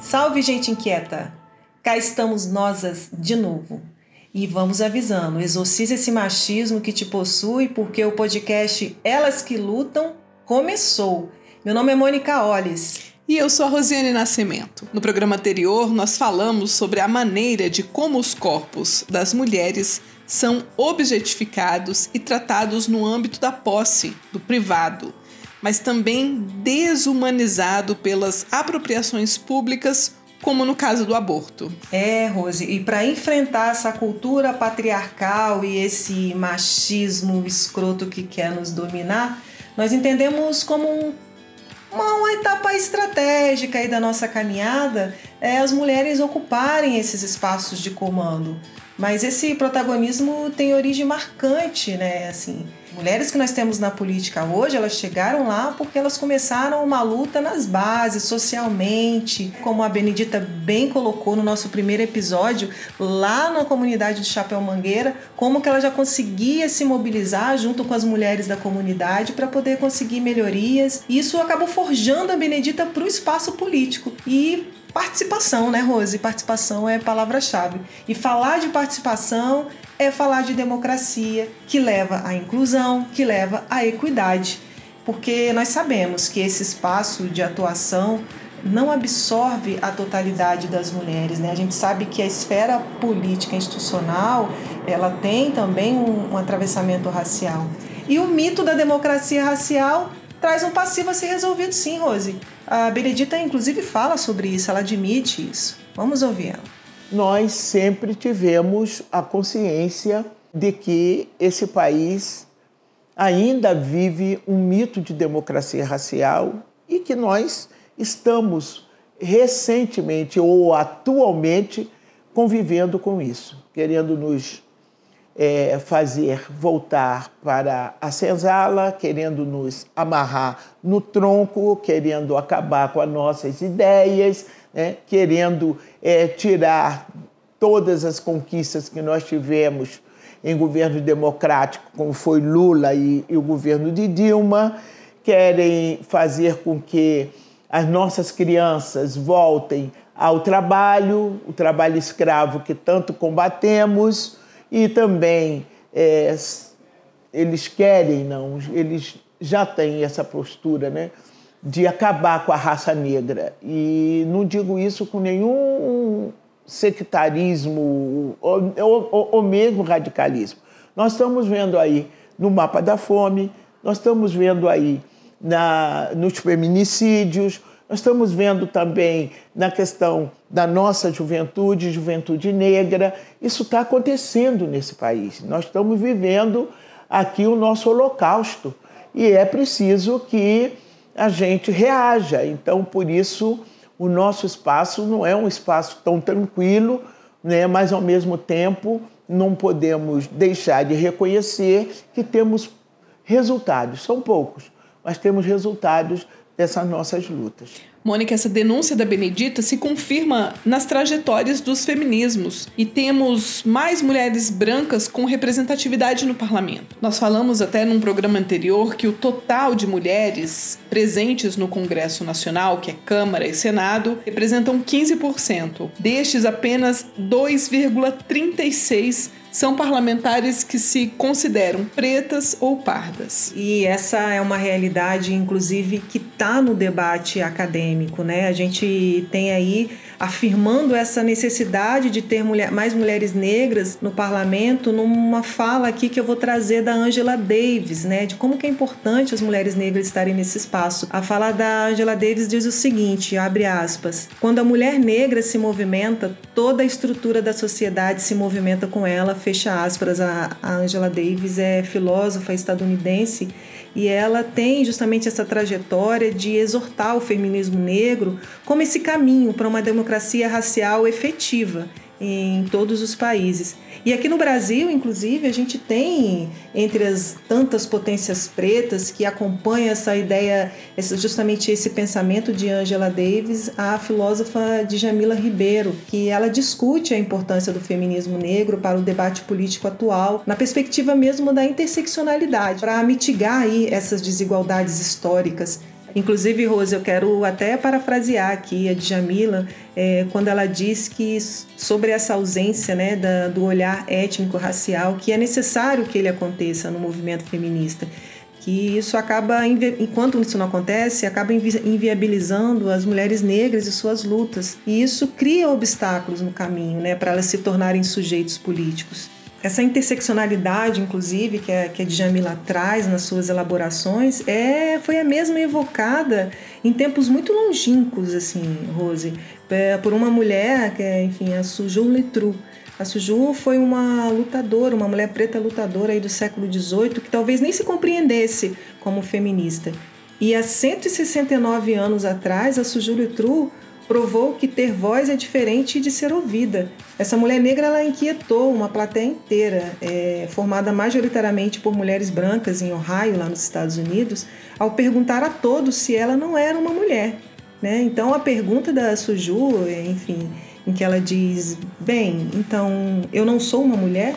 Salve, gente inquieta! Cá estamos nós de novo. E vamos avisando, exorcize esse machismo que te possui, porque o podcast Elas que Lutam começou. Meu nome é Mônica Olles. E eu sou a Rosiane Nascimento. No programa anterior, nós falamos sobre a maneira de como os corpos das mulheres são objetificados e tratados no âmbito da posse, do privado, mas também desumanizado pelas apropriações públicas, como no caso do aborto. É, Rose, e para enfrentar essa cultura patriarcal e esse machismo escroto que quer nos dominar, nós entendemos como um uma, etapa estratégica aí da nossa caminhada é as mulheres ocuparem esses espaços de comando. Mas esse protagonismo tem origem marcante, né? Assim, mulheres que nós temos na política hoje, elas chegaram lá porque elas começaram uma luta nas bases, socialmente, como a Benedita bem colocou no nosso primeiro episódio, lá na comunidade do Chapéu Mangueira, como que ela já conseguia se mobilizar junto com as mulheres da comunidade para poder conseguir melhorias. Isso acabou forjando a Benedita para o espaço político. E participação, né, Rose? Participação é palavra-chave. E falar de participação é falar de democracia, que leva à inclusão, que leva à equidade. Porque nós sabemos que esse espaço de atuação não absorve a totalidade das mulheres, né? A gente sabe que a esfera política institucional, ela tem também um, um atravessamento racial. E o mito da democracia racial traz um passivo a ser resolvido sim, Rose. A Benedita, inclusive, fala sobre isso, ela admite isso. Vamos ouvir ela. Nós sempre tivemos a consciência de que esse país ainda vive um mito de democracia racial e que nós estamos recentemente ou atualmente convivendo com isso, querendo nos é, fazer voltar para a senzala, querendo nos amarrar no tronco, querendo acabar com as nossas ideias, né? querendo é, tirar todas as conquistas que nós tivemos em governo democrático, como foi Lula e, e o governo de Dilma, querem fazer com que as nossas crianças voltem ao trabalho, o trabalho escravo que tanto combatemos e também é, eles querem, não, eles já têm essa postura, né? De acabar com a raça negra. E não digo isso com nenhum sectarismo ou, ou, ou mesmo radicalismo. Nós estamos vendo aí no mapa da fome, nós estamos vendo aí na, nos feminicídios, nós estamos vendo também na questão da nossa juventude, juventude negra. Isso está acontecendo nesse país. Nós estamos vivendo aqui o nosso holocausto e é preciso que a gente reaja. Então, por isso, o nosso espaço não é um espaço tão tranquilo, né? mas ao mesmo tempo não podemos deixar de reconhecer que temos resultados. São poucos, mas temos resultados dessas nossas lutas. Mônica, essa denúncia da Benedita se confirma nas trajetórias dos feminismos e temos mais mulheres brancas com representatividade no parlamento. Nós falamos até num programa anterior que o total de mulheres presentes no Congresso Nacional, que é Câmara e Senado, representam 15%. Destes, apenas 2,36% são parlamentares que se consideram pretas ou pardas. E essa é uma realidade, inclusive, que está no debate acadêmico, né? A gente tem aí afirmando essa necessidade de ter mulher, mais mulheres negras no parlamento, numa fala aqui que eu vou trazer da Angela Davis, né, de como que é importante as mulheres negras estarem nesse espaço. A fala da Angela Davis diz o seguinte, abre aspas: "Quando a mulher negra se movimenta, toda a estrutura da sociedade se movimenta com ela", fecha aspas. A, a Angela Davis é filósofa estadunidense e ela tem justamente essa trajetória de exortar o feminismo negro como esse caminho para uma democracia racial efetiva. Em todos os países. E aqui no Brasil, inclusive, a gente tem entre as tantas potências pretas que acompanham essa ideia, justamente esse pensamento de Angela Davis, a filósofa Djamila Ribeiro, que ela discute a importância do feminismo negro para o debate político atual, na perspectiva mesmo da interseccionalidade, para mitigar aí essas desigualdades históricas Inclusive, Rose, eu quero até parafrasear aqui a Djamila, é, quando ela diz que sobre essa ausência né, da, do olhar étnico-racial, que é necessário que ele aconteça no movimento feminista que isso acaba, enquanto isso não acontece, acaba inviabilizando as mulheres negras e suas lutas. E isso cria obstáculos no caminho né, para elas se tornarem sujeitos políticos. Essa interseccionalidade, inclusive, que a, que a Djamila traz nas suas elaborações, é, foi a mesma evocada em tempos muito longínquos, assim, Rose, é, por uma mulher, que é, enfim, a Suju Letru. A Suju foi uma lutadora, uma mulher preta lutadora aí do século XVIII, que talvez nem se compreendesse como feminista. E há 169 anos atrás, a Suju Letru provou que ter voz é diferente de ser ouvida. Essa mulher negra ela inquietou uma plateia inteira, é, formada majoritariamente por mulheres brancas em Ohio, lá nos Estados Unidos, ao perguntar a todos se ela não era uma mulher. Né? Então a pergunta da Suju, enfim, em que ela diz: Bem, então eu não sou uma mulher?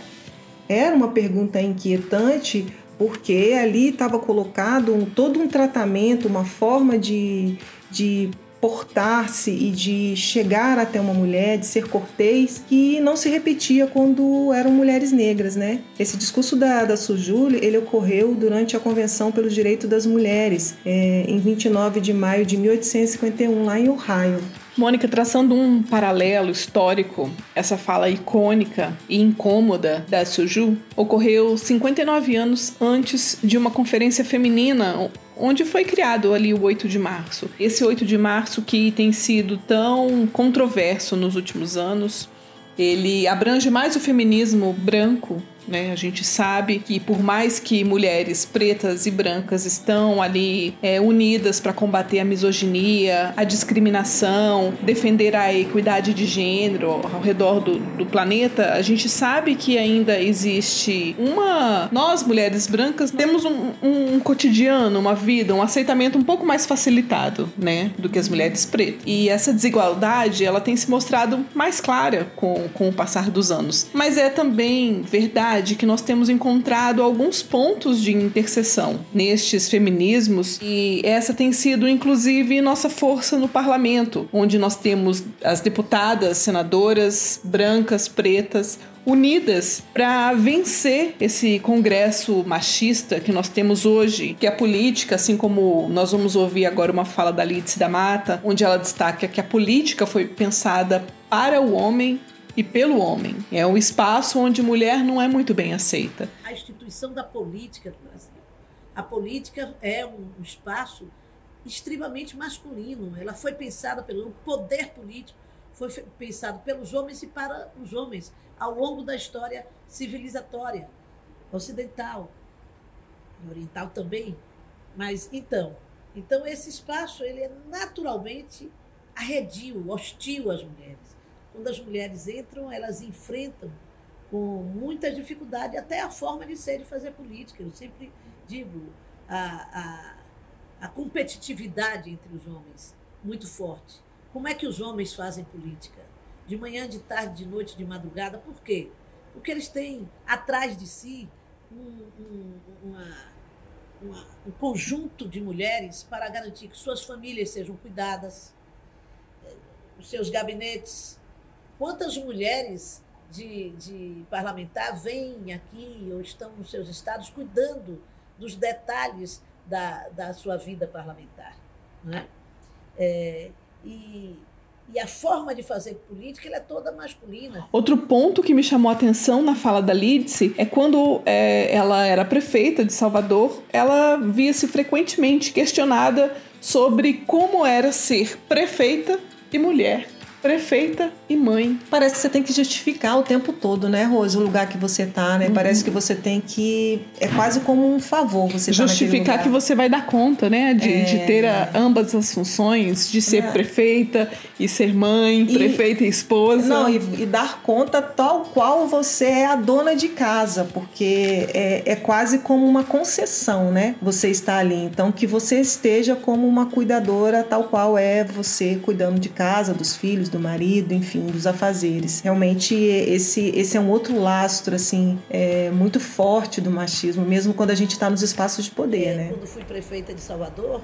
Era uma pergunta inquietante porque ali estava colocado um, todo um tratamento, uma forma de, de portar-se e de chegar até uma mulher, de ser cortês, que não se repetia quando eram mulheres negras, né? Esse discurso da, da Sujuli, ele ocorreu durante a Convenção pelos Direitos das Mulheres, é, em 29 de maio de 1851, lá em Ohio. Mônica, traçando um paralelo histórico, essa fala icônica e incômoda da Suju ocorreu 59 anos antes de uma conferência feminina onde foi criado ali o 8 de março. Esse 8 de março que tem sido tão controverso nos últimos anos, ele abrange mais o feminismo branco né? A gente sabe que por mais que mulheres pretas e brancas estão ali é, unidas para combater a misoginia, a discriminação, defender a equidade de gênero ao redor do, do planeta, a gente sabe que ainda existe uma. Nós, mulheres brancas, temos um, um, um cotidiano, uma vida, um aceitamento um pouco mais facilitado, né, do que as mulheres pretas. E essa desigualdade, ela tem se mostrado mais clara com, com o passar dos anos. Mas é também verdade verdade que nós temos encontrado alguns pontos de interseção nestes feminismos e essa tem sido inclusive nossa força no parlamento, onde nós temos as deputadas, senadoras brancas, pretas, unidas para vencer esse congresso machista que nós temos hoje, que a política, assim como nós vamos ouvir agora uma fala da Lídice da Mata, onde ela destaca que a política foi pensada para o homem e pelo homem. É um espaço onde mulher não é muito bem aceita. A instituição da política do Brasil. A política é um espaço extremamente masculino. Ela foi pensada pelo poder político, foi pensado pelos homens e para os homens ao longo da história civilizatória ocidental e oriental também. Mas então, então esse espaço ele é naturalmente arredio, hostil às mulheres quando as mulheres entram, elas enfrentam com muita dificuldade até a forma de ser e fazer política. Eu sempre digo a, a, a competitividade entre os homens muito forte. Como é que os homens fazem política? De manhã, de tarde, de noite, de madrugada. Por quê? Porque eles têm atrás de si um, um, uma, uma, um conjunto de mulheres para garantir que suas famílias sejam cuidadas, os seus gabinetes Quantas mulheres de, de parlamentar vêm aqui ou estão nos seus estados cuidando dos detalhes da, da sua vida parlamentar? Né? É, e, e a forma de fazer política é toda masculina. Outro ponto que me chamou a atenção na fala da Lídice é quando é, ela era prefeita de Salvador, ela via-se frequentemente questionada sobre como era ser prefeita e mulher prefeita e mãe. Parece que você tem que justificar o tempo todo, né, Rose, o lugar que você tá, né? Uhum. Parece que você tem que. É quase como um favor você tá Justificar tá que você vai dar conta, né? De, é... de ter a, ambas as funções, de ser é. prefeita e ser mãe, e... prefeita e esposa. Não, e, e, dar conta tal qual você é a dona de casa, porque é, é quase como uma concessão, né? Você está ali. Então, que você esteja como uma cuidadora tal qual é você cuidando de casa, dos filhos, do marido, enfim, dos afazeres. Realmente esse, esse é um outro lastro assim é, muito forte do machismo, mesmo quando a gente está nos espaços de poder, é, né? Quando fui prefeita de Salvador,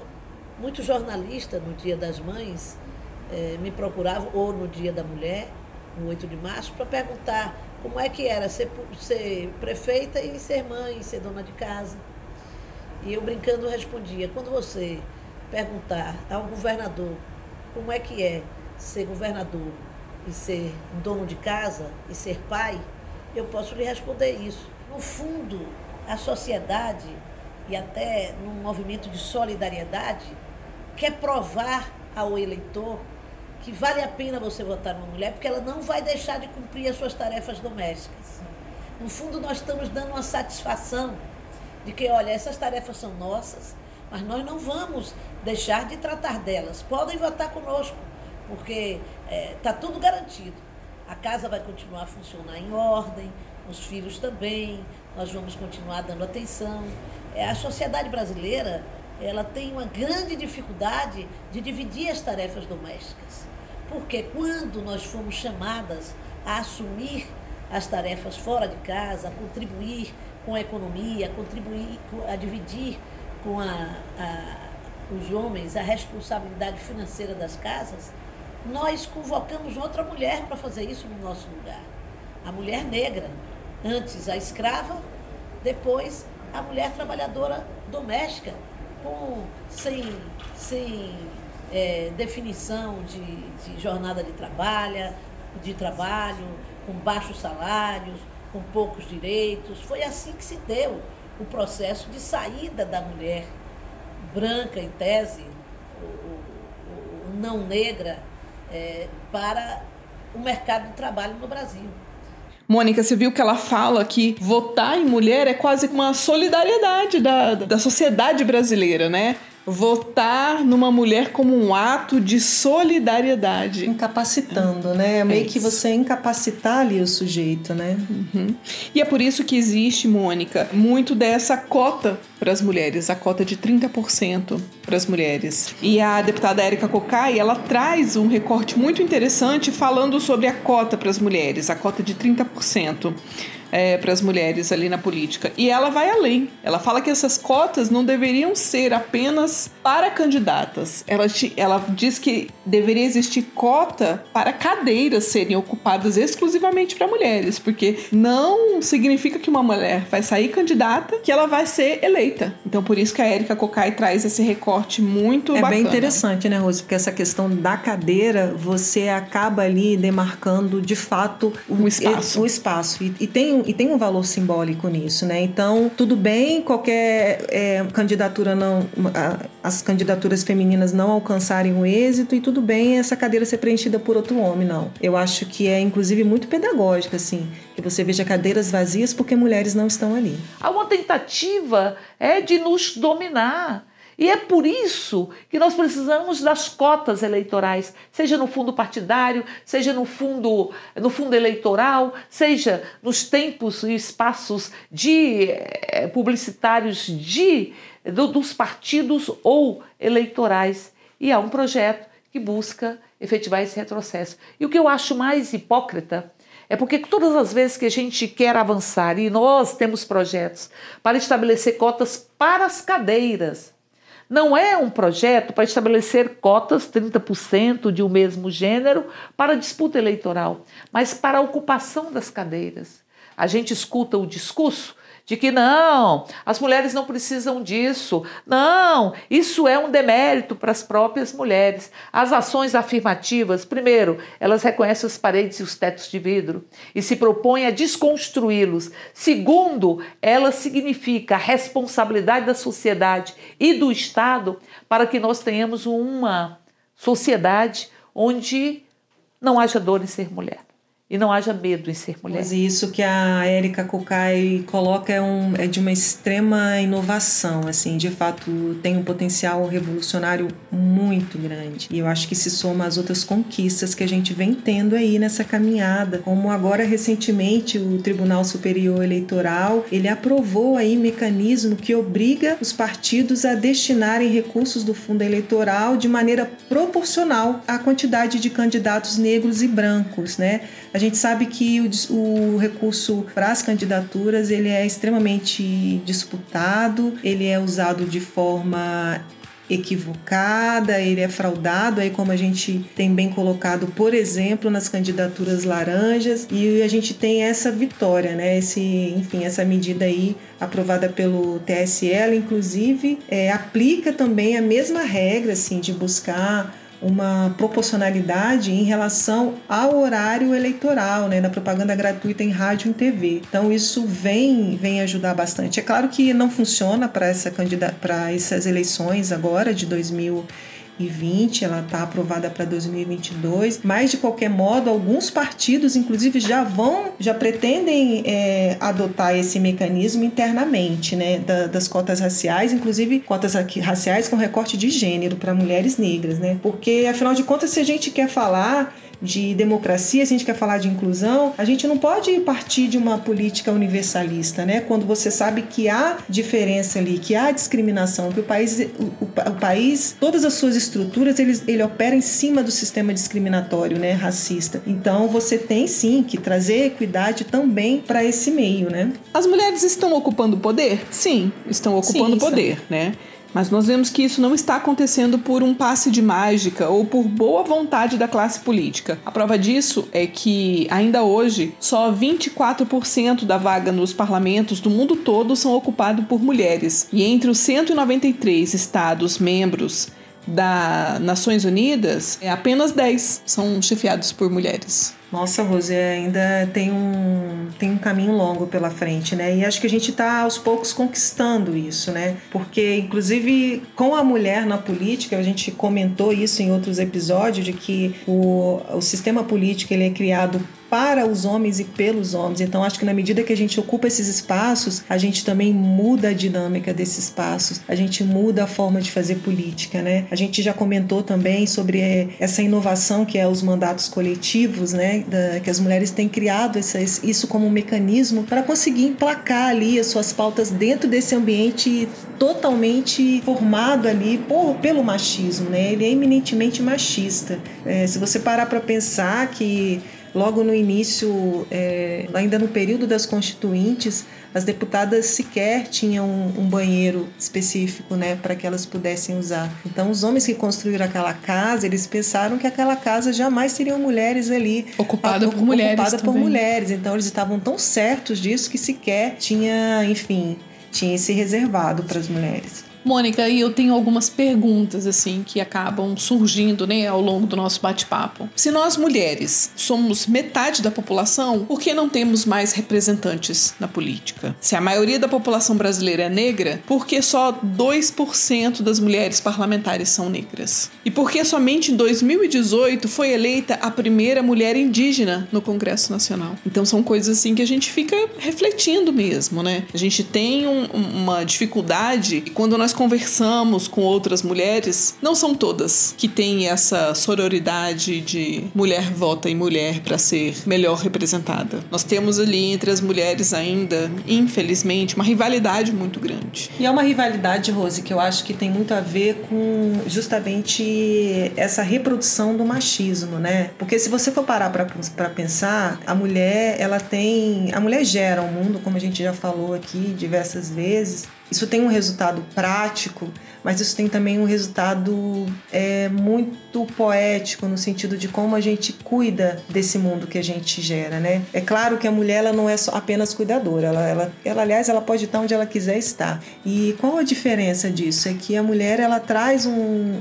muitos jornalistas no Dia das Mães é, me procuravam ou no Dia da Mulher, no 8 de março, para perguntar como é que era ser, ser prefeita e ser mãe, ser dona de casa. E eu brincando respondia: quando você perguntar ao governador como é que é ser governador e ser dono de casa e ser pai, eu posso lhe responder isso. No fundo, a sociedade e até num movimento de solidariedade quer provar ao eleitor que vale a pena você votar numa mulher porque ela não vai deixar de cumprir as suas tarefas domésticas. No fundo, nós estamos dando uma satisfação de que, olha, essas tarefas são nossas, mas nós não vamos deixar de tratar delas. Podem votar conosco porque está é, tá tudo garantido. A casa vai continuar a funcionar em ordem, os filhos também, nós vamos continuar dando atenção. É, a sociedade brasileira ela tem uma grande dificuldade de dividir as tarefas domésticas. Porque quando nós fomos chamadas a assumir as tarefas fora de casa, a contribuir com a economia, a contribuir, a dividir com a, a, os homens a responsabilidade financeira das casas, nós convocamos outra mulher para fazer isso no nosso lugar. A mulher negra. Antes a escrava, depois a mulher trabalhadora doméstica, com, sem, sem é, definição de, de jornada de trabalho, de trabalho, com baixos salários, com poucos direitos. Foi assim que se deu o processo de saída da mulher branca, em tese, ou, não negra, é, para o mercado de trabalho no Brasil. Mônica, você viu que ela fala que votar em mulher é quase uma solidariedade da, da sociedade brasileira, né? Votar numa mulher como um ato de solidariedade. Incapacitando, né? É meio é que você incapacitar ali o sujeito, né? Uhum. E é por isso que existe, Mônica, muito dessa cota para as mulheres, a cota de 30% para as mulheres. E a deputada Érica Cocai, ela traz um recorte muito interessante falando sobre a cota para as mulheres, a cota de 30% é, para as mulheres ali na política. E ela vai além. Ela fala que essas cotas não deveriam ser apenas para candidatas. Ela, ela diz que deveria existir cota para cadeiras serem ocupadas exclusivamente para mulheres, porque não significa que uma mulher vai sair candidata que ela vai ser eleita. Então, por isso que a Érica Cocai traz esse recorte muito é bacana. É bem interessante, né, Rose? Porque essa questão da cadeira, você acaba ali demarcando de fato o, o espaço. O espaço. E, e e tem um valor simbólico nisso, né? Então, tudo bem qualquer é, candidatura não. as candidaturas femininas não alcançarem o êxito, e tudo bem essa cadeira ser preenchida por outro homem, não. Eu acho que é, inclusive, muito pedagógica, assim, que você veja cadeiras vazias porque mulheres não estão ali. Há uma tentativa é de nos dominar e é por isso que nós precisamos das cotas eleitorais, seja no fundo partidário, seja no fundo, no fundo eleitoral, seja nos tempos e espaços de eh, publicitários de, do, dos partidos ou eleitorais. E há um projeto que busca efetivar esse retrocesso. E o que eu acho mais hipócrita é porque todas as vezes que a gente quer avançar e nós temos projetos para estabelecer cotas para as cadeiras, não é um projeto para estabelecer cotas, 30% de um mesmo gênero, para disputa eleitoral, mas para a ocupação das cadeiras. A gente escuta o discurso de que não, as mulheres não precisam disso, não, isso é um demérito para as próprias mulheres. As ações afirmativas, primeiro, elas reconhecem as paredes e os tetos de vidro e se propõem a desconstruí-los. Segundo, ela significa a responsabilidade da sociedade e do Estado para que nós tenhamos uma sociedade onde não haja dor em ser mulher e não haja medo em ser mulher. Mas isso que a Érica Cocai coloca é, um, é de uma extrema inovação, assim, de fato tem um potencial revolucionário muito grande. E eu acho que se soma às outras conquistas que a gente vem tendo aí nessa caminhada, como agora recentemente o Tribunal Superior Eleitoral, ele aprovou aí mecanismo que obriga os partidos a destinarem recursos do fundo eleitoral de maneira proporcional à quantidade de candidatos negros e brancos, né? A gente sabe que o, o recurso para as candidaturas ele é extremamente disputado, ele é usado de forma equivocada, ele é fraudado, aí como a gente tem bem colocado, por exemplo, nas candidaturas laranjas, e a gente tem essa vitória, né? Esse, enfim, essa medida aí aprovada pelo TSE, inclusive é, aplica também a mesma regra, assim, de buscar uma proporcionalidade em relação ao horário eleitoral, né, da propaganda gratuita em rádio e TV. Então isso vem vem ajudar bastante. É claro que não funciona para essa para essas eleições agora de 2000 2020, ela está aprovada para 2022, mas de qualquer modo, alguns partidos, inclusive, já vão, já pretendem é, adotar esse mecanismo internamente, né, da, das cotas raciais, inclusive cotas raciais com recorte de gênero para mulheres negras, né, porque afinal de contas, se a gente quer falar de democracia, se a gente quer falar de inclusão, a gente não pode partir de uma política universalista, né? Quando você sabe que há diferença ali, que há discriminação, que o país, o, o país, todas as suas estruturas, ele, ele opera em cima do sistema discriminatório, né? Racista. Então você tem sim que trazer equidade também para esse meio, né? As mulheres estão ocupando poder? Sim, estão ocupando sim, poder, né? Mas nós vemos que isso não está acontecendo por um passe de mágica ou por boa vontade da classe política. A prova disso é que, ainda hoje, só 24% da vaga nos parlamentos do mundo todo são ocupados por mulheres. E entre os 193 estados membros das Nações Unidas, é apenas 10 são chefiados por mulheres. Nossa, Rose, ainda tem um, tem um caminho longo pela frente, né? E acho que a gente está aos poucos conquistando isso, né? Porque, inclusive, com a mulher na política, a gente comentou isso em outros episódios, de que o, o sistema político ele é criado para os homens e pelos homens. Então, acho que na medida que a gente ocupa esses espaços, a gente também muda a dinâmica desses espaços, a gente muda a forma de fazer política, né? A gente já comentou também sobre eh, essa inovação que é os mandatos coletivos, né? Da, que as mulheres têm criado essa, isso como um mecanismo para conseguir emplacar ali as suas pautas dentro desse ambiente totalmente formado ali por, pelo machismo, né? Ele é eminentemente machista. É, se você parar para pensar que Logo no início, é, ainda no período das constituintes, as deputadas sequer tinham um, banheiro específico, né, para que elas pudessem usar. Então, os homens que construíram aquela casa, eles pensaram que aquela casa jamais teriam mulheres ali ocupada por mulheres, ocupada por mulheres. Então, eles estavam tão certos disso que sequer tinha, enfim, tinha esse reservado para as mulheres. Mônica, e eu tenho algumas perguntas assim que acabam surgindo, né, ao longo do nosso bate-papo. Se nós mulheres somos metade da população, por que não temos mais representantes na política? Se a maioria da população brasileira é negra, por que só 2% das mulheres parlamentares são negras? E por que somente em 2018 foi eleita a primeira mulher indígena no Congresso Nacional? Então são coisas assim que a gente fica refletindo mesmo, né? A gente tem um, uma dificuldade e quando nós nós conversamos com outras mulheres, não são todas que têm essa sororidade de mulher vota em mulher para ser melhor representada. Nós temos ali entre as mulheres ainda, infelizmente, uma rivalidade muito grande. E é uma rivalidade, Rose, que eu acho que tem muito a ver com justamente essa reprodução do machismo, né? Porque se você for parar para pensar, a mulher, ela tem, a mulher gera o um mundo, como a gente já falou aqui diversas vezes, isso tem um resultado prático, mas isso tem também um resultado é, muito poético no sentido de como a gente cuida desse mundo que a gente gera, né? É claro que a mulher ela não é só apenas cuidadora, ela, ela, ela aliás ela pode estar onde ela quiser estar. E qual a diferença disso? É que a mulher ela traz um,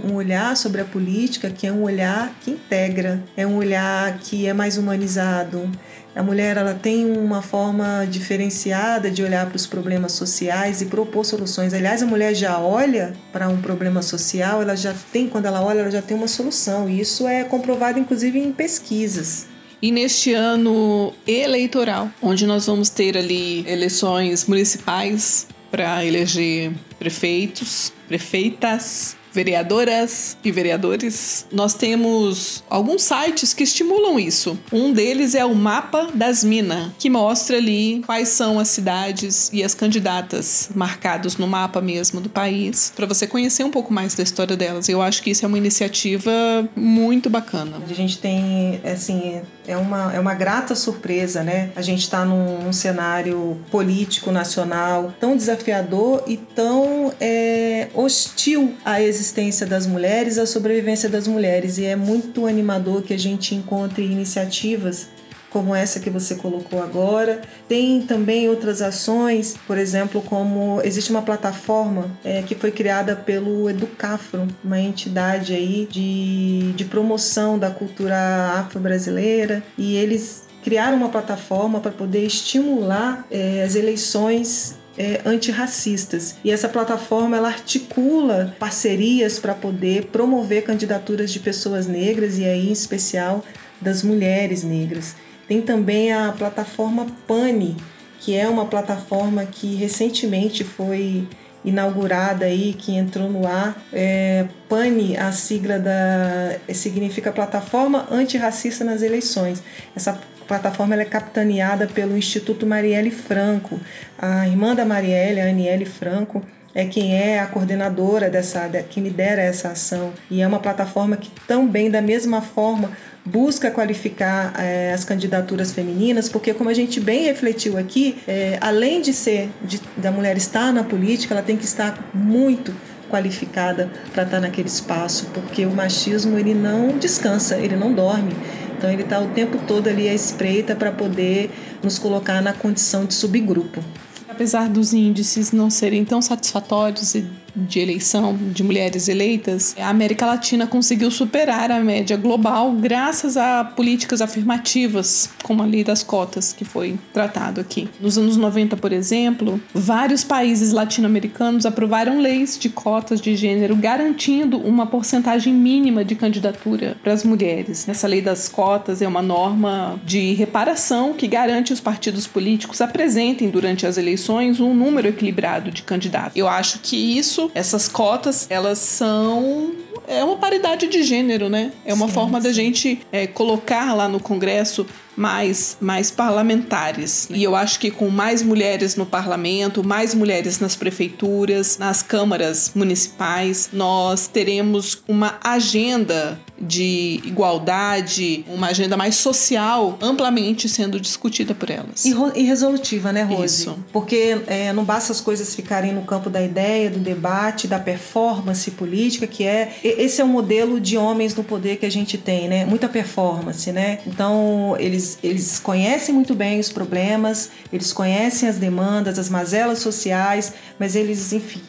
um olhar sobre a política que é um olhar que integra, é um olhar que é mais humanizado, A mulher ela tem uma forma diferenciada de olhar para os problemas sociais e propor soluções. Aliás, a mulher já olha para um problema social, ela já tem, quando ela olha, ela já tem uma solução. E isso é comprovado inclusive em pesquisas. E neste ano eleitoral, onde nós vamos ter ali eleições municipais para eleger prefeitos, prefeitas, vereadoras e vereadores, nós temos alguns sites que estimulam isso. Um deles é o Mapa das Minas, que mostra ali quais são as cidades e as candidatas marcados no mapa mesmo do país, para você conhecer um pouco mais da história delas. Eu acho que isso é uma iniciativa muito bacana. A gente tem, assim, é uma, é uma grata surpresa, né? A gente está num, num, cenário político nacional tão desafiador e tão é, hostil à existência das mulheres, à sobrevivência das mulheres. E é muito animador que a gente encontre iniciativas como essa que você colocou agora. Tem também outras ações, por exemplo, como existe uma plataforma é, que foi criada pelo Educafro, uma entidade aí de, de promoção da cultura afro-brasileira, e eles criaram uma plataforma para poder estimular é, as eleições é, antirracistas. E essa plataforma ela articula parcerias para poder promover candidaturas de pessoas negras e aí em especial das mulheres negras. Tem também a plataforma Pane, que é uma plataforma que recentemente foi inaugurada aí, que entrou no ar. É, PANI, a sigla da significa Plataforma Antirracista nas Eleições. Essa plataforma é capitaneada pelo Instituto Marielle Franco. A irmã da Marielle, a Aniele Franco, é quem é a coordenadora dessa, que lidera essa ação. E é uma plataforma que também, da mesma forma, busca qualificar é, as candidaturas femininas, porque como a gente bem refletiu aqui, é, além de ser de, da mulher estar na política, ela tem que estar muito qualificada para estar naquele espaço, porque o machismo ele não descansa, ele não dorme. Então ele está o tempo todo ali à espreita para poder nos colocar na condição de subgrupo. Apesar dos índices não serem tão satisfatórios e de eleição de mulheres eleitas, a América Latina conseguiu superar a média global graças a políticas afirmativas, como a lei das cotas, que foi tratado aqui. Nos anos 90, por exemplo, vários países latino-americanos aprovaram leis de cotas de gênero garantindo uma porcentagem mínima de candidatura para as mulheres. Essa lei das cotas é uma norma de reparação que garante os partidos políticos apresentem durante as eleições um número equilibrado de candidatos. Eu acho que isso isso, essas cotas, elas são é uma paridade de gênero, né? É uma sim, forma sim. da gente é, colocar lá no Congresso mais, mais parlamentares. E eu acho que com mais mulheres no parlamento, mais mulheres nas prefeituras, nas câmaras municipais, nós teremos uma agenda de igualdade, uma agenda mais social, amplamente sendo discutida por elas. E, e resolutiva, né, Rose? Isso. Porque é, não basta as coisas ficarem no campo da ideia, do debate, da performance política, que é esse é o modelo de homens no poder que a gente tem, né? Muita performance, né? Então eles eles conhecem muito bem os problemas, eles conhecem as demandas, as mazelas sociais, mas eles, enfim,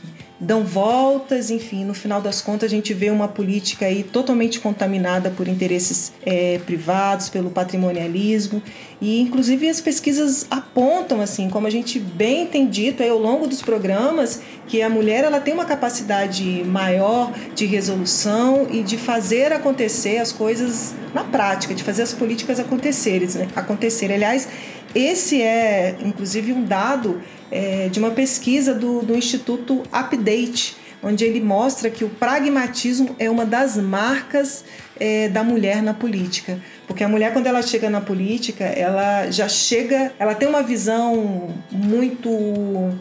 dão voltas, enfim, no final das contas a gente vê uma política aí totalmente contaminada por interesses é, privados, pelo patrimonialismo e inclusive as pesquisas apontam assim, como a gente bem tem dito aí ao longo dos programas, que a mulher ela tem uma capacidade maior de resolução e de fazer acontecer as coisas na prática, de fazer as políticas acontecerem, né? acontecerem. Aliás, esse é inclusive um dado é, de uma pesquisa do, do Instituto Update, onde ele mostra que o pragmatismo é uma das marcas é, da mulher na política. Porque a mulher, quando ela chega na política, ela já chega, ela tem uma visão muito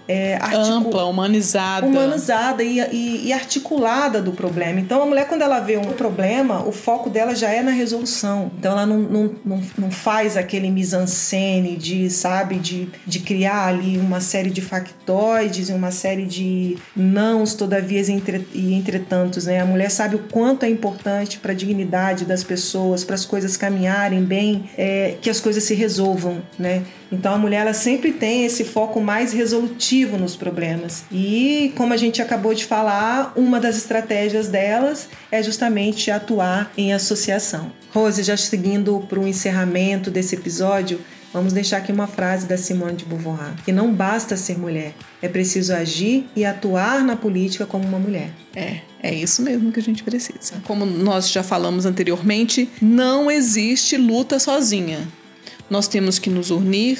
é, ampla, humanizada. Humanizada e, e, e, articulada do problema. Então, a mulher, quando ela vê um problema, o foco dela já é na resolução. Então, ela não, não, não, não faz aquele mise-en-scène de, sabe, de, de criar ali uma série de factoides e uma série de nãos, todavia entre, e entretantos. Né? A mulher sabe o quanto é importante para a dignidade das pessoas, para as coisas caminharem bem, é, que as coisas se resolvam, né? Então a mulher ela sempre tem esse foco mais resolutivo nos problemas. E como a gente acabou de falar, uma das estratégias delas é justamente atuar em associação. Rose, já seguindo para o encerramento desse episódio, Vamos deixar aqui uma frase da Simone de Beauvoir: que não basta ser mulher, é preciso agir e atuar na política como uma mulher. É, é isso mesmo que a gente precisa. Como nós já falamos anteriormente, não existe luta sozinha. Nós temos que nos unir,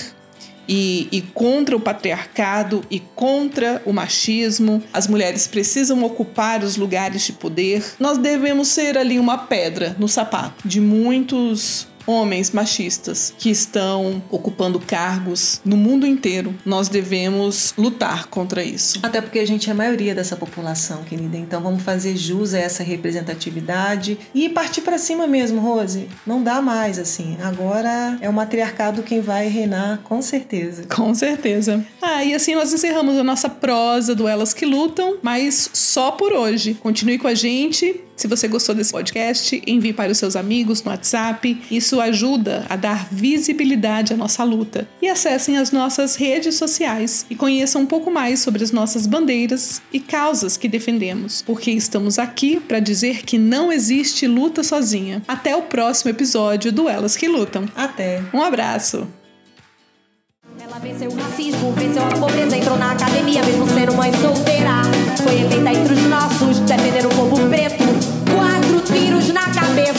e, e, contra o patriarcado e contra o machismo. As mulheres precisam ocupar os lugares de poder. Nós devemos ser ali uma pedra no sapato de muitos homens machistas que estão ocupando cargos no mundo inteiro. Nós devemos lutar contra isso. Até porque a gente é a maioria dessa população, querida. Então vamos fazer jus a essa representatividade e partir para cima mesmo, Rose. Não dá mais assim. Agora é o matriarcado quem vai reinar, com certeza. Com certeza. Ah, e assim nós encerramos a nossa prosa do Elas que Lutam, mas só por hoje. Continue com a gente se você gostou desse podcast, envie para os seus amigos no WhatsApp. Isso ajuda a dar visibilidade à nossa luta. E acessem as nossas redes sociais e conheçam um pouco mais sobre as nossas bandeiras e causas que defendemos, porque estamos aqui para dizer que não existe luta sozinha. Até o próximo episódio do Elas que Lutam. Até. Um abraço. Ela venceu o racismo, venceu a pobreza, entrou na academia, mesmo sendo mãe solteira. Foi eleita entre os nossos, defender o cabeça.